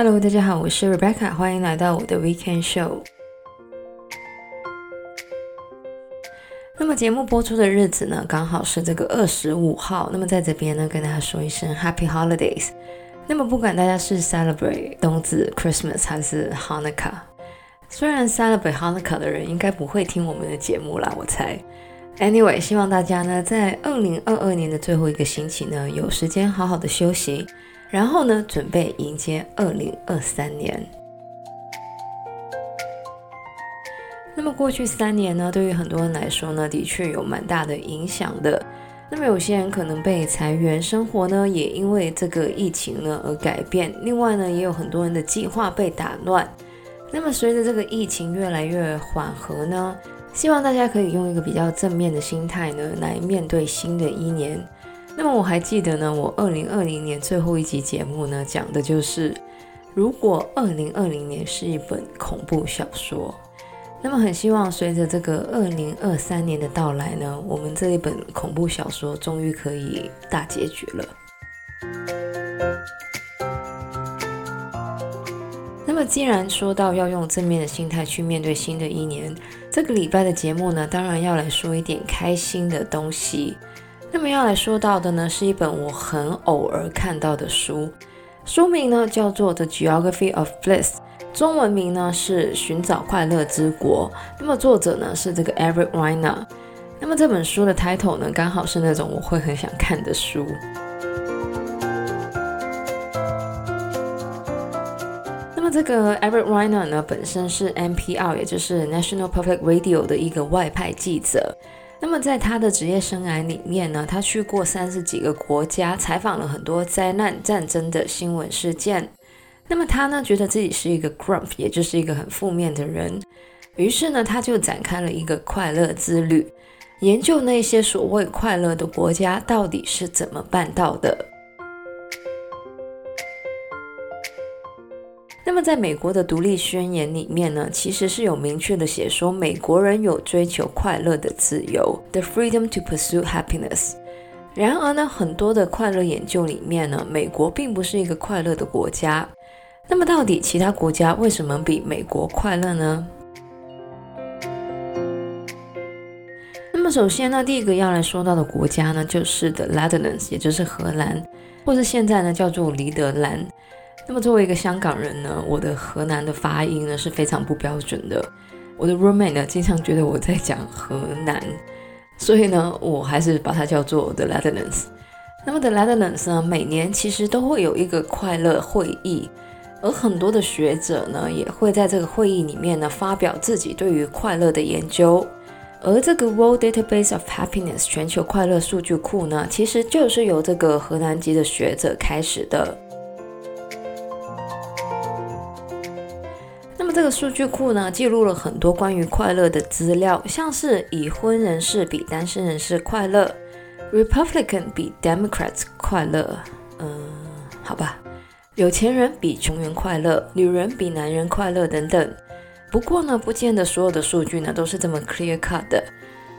Hello，大家好，我是 Rebecca，欢迎来到我的 Weekend Show。那么节目播出的日子呢，刚好是这个二十五号。那么在这边呢，跟大家说一声 Happy Holidays。那么不管大家是 Celebrate 冬至 Christmas 还是 Hanukkah，虽然 Celebrate Hanukkah 的人应该不会听我们的节目啦，我猜。Anyway，希望大家呢在二零二二年的最后一个星期呢，有时间好好的休息，然后呢准备迎接二零二三年。那么过去三年呢，对于很多人来说呢，的确有蛮大的影响的。那么有些人可能被裁员，生活呢也因为这个疫情呢而改变。另外呢，也有很多人的计划被打乱。那么随着这个疫情越来越缓和呢，希望大家可以用一个比较正面的心态呢来面对新的一年。那么我还记得呢，我二零二零年最后一集节目呢讲的就是，如果二零二零年是一本恐怖小说。那么很希望随着这个二零二三年的到来呢，我们这一本恐怖小说终于可以大结局了。那么既然说到要用正面的心态去面对新的一年，这个礼拜的节目呢，当然要来说一点开心的东西。那么要来说到的呢，是一本我很偶尔看到的书，书名呢叫做《The Geography of Bliss》。中文名呢是《寻找快乐之国》，那么作者呢是这个 Eric Weiner。那么这本书的 title 呢，刚好是那种我会很想看的书。那么这个 Eric Weiner 呢，本身是 NPR，也就是 National Public Radio 的一个外派记者。那么在他的职业生涯里面呢，他去过三十几个国家，采访了很多灾难、战争的新闻事件。那么他呢，觉得自己是一个 grump，也就是一个很负面的人。于是呢，他就展开了一个快乐之旅，研究那些所谓快乐的国家到底是怎么办到的。那么在美国的独立宣言里面呢，其实是有明确的写说，美国人有追求快乐的自由，the freedom to pursue happiness。然而呢，很多的快乐研究里面呢，美国并不是一个快乐的国家。那么到底其他国家为什么比美国快乐呢？那么首先呢，第一个要来说到的国家呢，就是 The Netherlands，也就是荷兰，或是现在呢叫做黎德兰。那么作为一个香港人呢，我的荷兰的发音呢是非常不标准的。我的 roommate 呢经常觉得我在讲河南，所以呢，我还是把它叫做 The Netherlands。那么 The Netherlands 呢，每年其实都会有一个快乐会议。而很多的学者呢，也会在这个会议里面呢，发表自己对于快乐的研究。而这个 World Database of Happiness 全球快乐数据库呢，其实就是由这个荷兰籍的学者开始的。那么这个数据库呢，记录了很多关于快乐的资料，像是已婚人士比单身人士快乐，Republican 比 Democrats 快乐。嗯，好吧。有钱人比穷人快乐，女人比男人快乐等等。不过呢，不见得所有的数据呢都是这么 clear cut 的。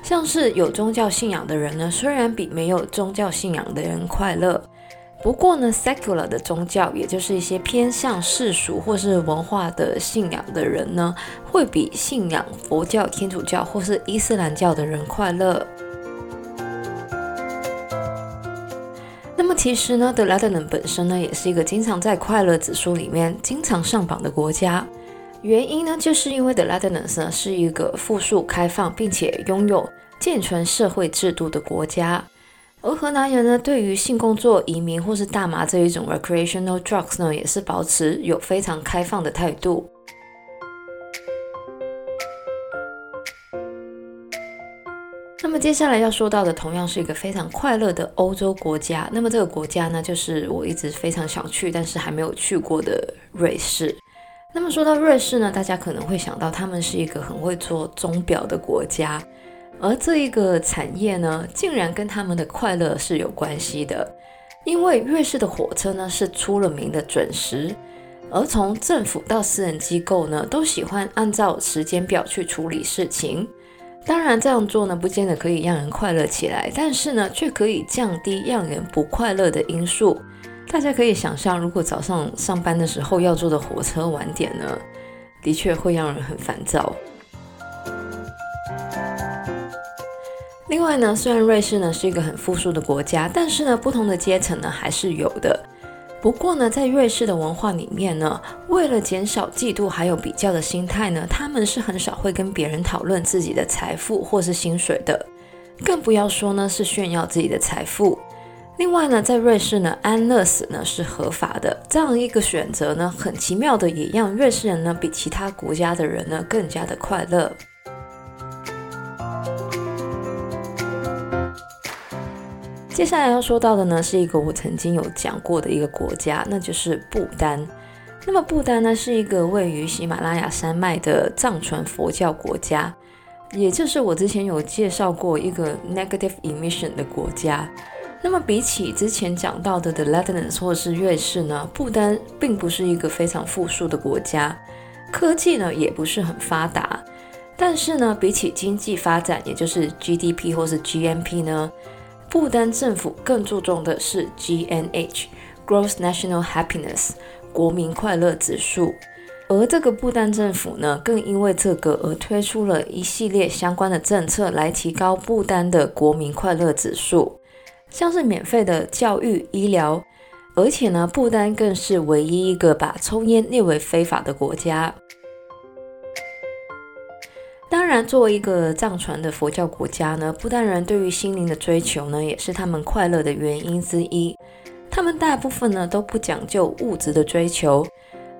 像是有宗教信仰的人呢，虽然比没有宗教信仰的人快乐，不过呢，secular 的宗教，也就是一些偏向世俗或是文化的信仰的人呢，会比信仰佛教、天主教或是伊斯兰教的人快乐。那么其实呢，The Netherlands 本身呢，也是一个经常在快乐指数里面经常上榜的国家。原因呢，就是因为 The Netherlands 呢是一个富庶、开放，并且拥有健全社会制度的国家。而荷兰人呢，对于性工作、移民或是大麻这一种 recreational drugs 呢，也是保持有非常开放的态度。那么接下来要说到的，同样是一个非常快乐的欧洲国家。那么这个国家呢，就是我一直非常想去，但是还没有去过的瑞士。那么说到瑞士呢，大家可能会想到他们是一个很会做钟表的国家，而这一个产业呢，竟然跟他们的快乐是有关系的。因为瑞士的火车呢，是出了名的准时，而从政府到私人机构呢，都喜欢按照时间表去处理事情。当然，这样做呢，不见得可以让人快乐起来，但是呢，却可以降低让人不快乐的因素。大家可以想象，如果早上上班的时候要坐的火车晚点呢，的确会让人很烦躁。另外呢，虽然瑞士呢是一个很富庶的国家，但是呢，不同的阶层呢还是有的。不过呢，在瑞士的文化里面呢，为了减少嫉妒还有比较的心态呢，他们是很少会跟别人讨论自己的财富或是薪水的，更不要说呢是炫耀自己的财富。另外呢，在瑞士呢，安乐死呢是合法的，这样一个选择呢，很奇妙的也让瑞士人呢比其他国家的人呢更加的快乐。接下来要说到的呢，是一个我曾经有讲过的一个国家，那就是不丹。那么不丹呢，是一个位于喜马拉雅山脉的藏传佛教国家，也就是我之前有介绍过一个 negative emission 的国家。那么比起之前讲到的 The l e t n a n s 或是瑞士呢，不丹并不是一个非常富庶的国家，科技呢也不是很发达。但是呢，比起经济发展，也就是 GDP 或是 GNP 呢，不丹政府更注重的是 GNH（Gross National Happiness，国民快乐指数），而这个不丹政府呢，更因为这个而推出了一系列相关的政策来提高不丹的国民快乐指数，像是免费的教育、医疗，而且呢，不丹更是唯一一个把抽烟列为非法的国家。当然，作为一个藏传的佛教国家呢，不丹人对于心灵的追求呢，也是他们快乐的原因之一。他们大部分呢都不讲究物质的追求，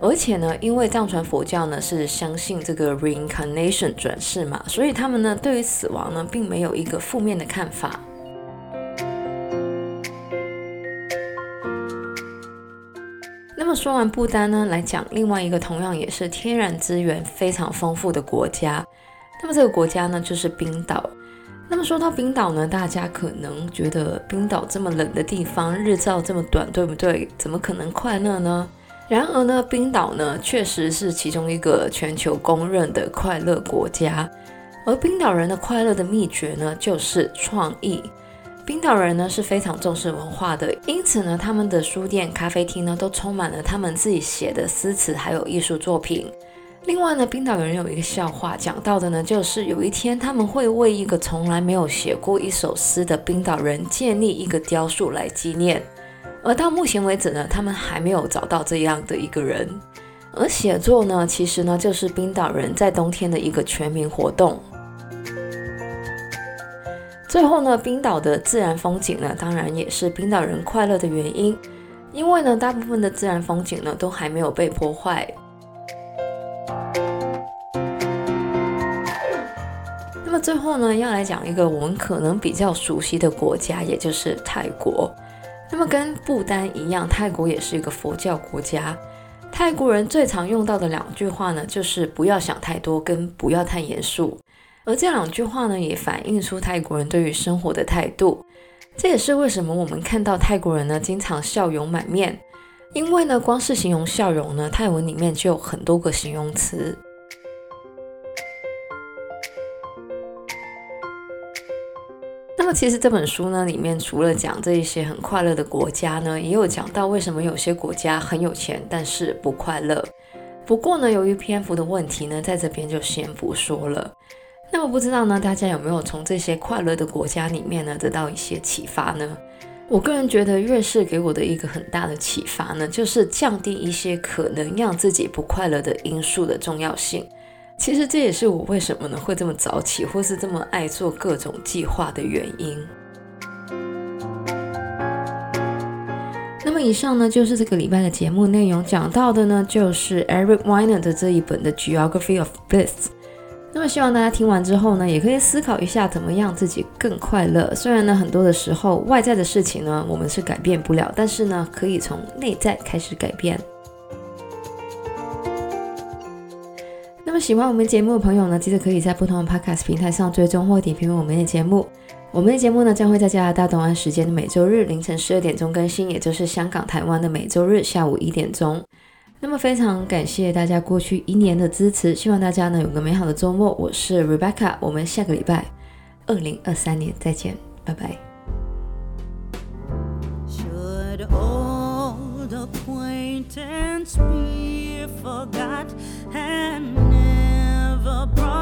而且呢，因为藏传佛教呢是相信这个 reincarnation 转世嘛，所以他们呢对于死亡呢并没有一个负面的看法。那么说完不丹呢，来讲另外一个同样也是天然资源非常丰富的国家。那么这个国家呢，就是冰岛。那么说到冰岛呢，大家可能觉得冰岛这么冷的地方，日照这么短，对不对？怎么可能快乐呢？然而呢，冰岛呢，确实是其中一个全球公认的快乐国家。而冰岛人的快乐的秘诀呢，就是创意。冰岛人呢是非常重视文化的，因此呢，他们的书店、咖啡厅呢，都充满了他们自己写的诗词，还有艺术作品。另外呢，冰岛人有一个笑话，讲到的呢，就是有一天他们会为一个从来没有写过一首诗的冰岛人建立一个雕塑来纪念。而到目前为止呢，他们还没有找到这样的一个人。而写作呢，其实呢，就是冰岛人在冬天的一个全民活动。最后呢，冰岛的自然风景呢，当然也是冰岛人快乐的原因，因为呢，大部分的自然风景呢，都还没有被破坏。最后呢，要来讲一个我们可能比较熟悉的国家，也就是泰国。那么跟不丹一样，泰国也是一个佛教国家。泰国人最常用到的两句话呢，就是不要想太多，跟不要太严肃。而这两句话呢，也反映出泰国人对于生活的态度。这也是为什么我们看到泰国人呢，经常笑容满面。因为呢，光是形容笑容呢，泰文里面就有很多个形容词。其实这本书呢，里面除了讲这一些很快乐的国家呢，也有讲到为什么有些国家很有钱，但是不快乐。不过呢，由于篇幅的问题呢，在这边就先不说了。那么不知道呢，大家有没有从这些快乐的国家里面呢，得到一些启发呢？我个人觉得，瑞士给我的一个很大的启发呢，就是降低一些可能让自己不快乐的因素的重要性。其实这也是我为什么呢会这么早起，或是这么爱做各种计划的原因。那么以上呢就是这个礼拜的节目内容，讲到的呢就是 Eric Weiner 的这一本的 Geography of Bliss。那么希望大家听完之后呢，也可以思考一下怎么样自己更快乐。虽然呢很多的时候外在的事情呢我们是改变不了，但是呢可以从内在开始改变。那么喜欢我们节目的朋友呢，记得可以在不同的 Podcast 平台上追踪或点评我们的节目。我们的节目呢将会在加拿大东岸时间的每周日凌晨十二点钟更新，也就是香港、台湾的每周日下午一点钟。那么非常感谢大家过去一年的支持，希望大家呢有个美好的周末。我是 Rebecca，我们下个礼拜二零二三年再见，拜拜。Should sentence be forgot and the problem.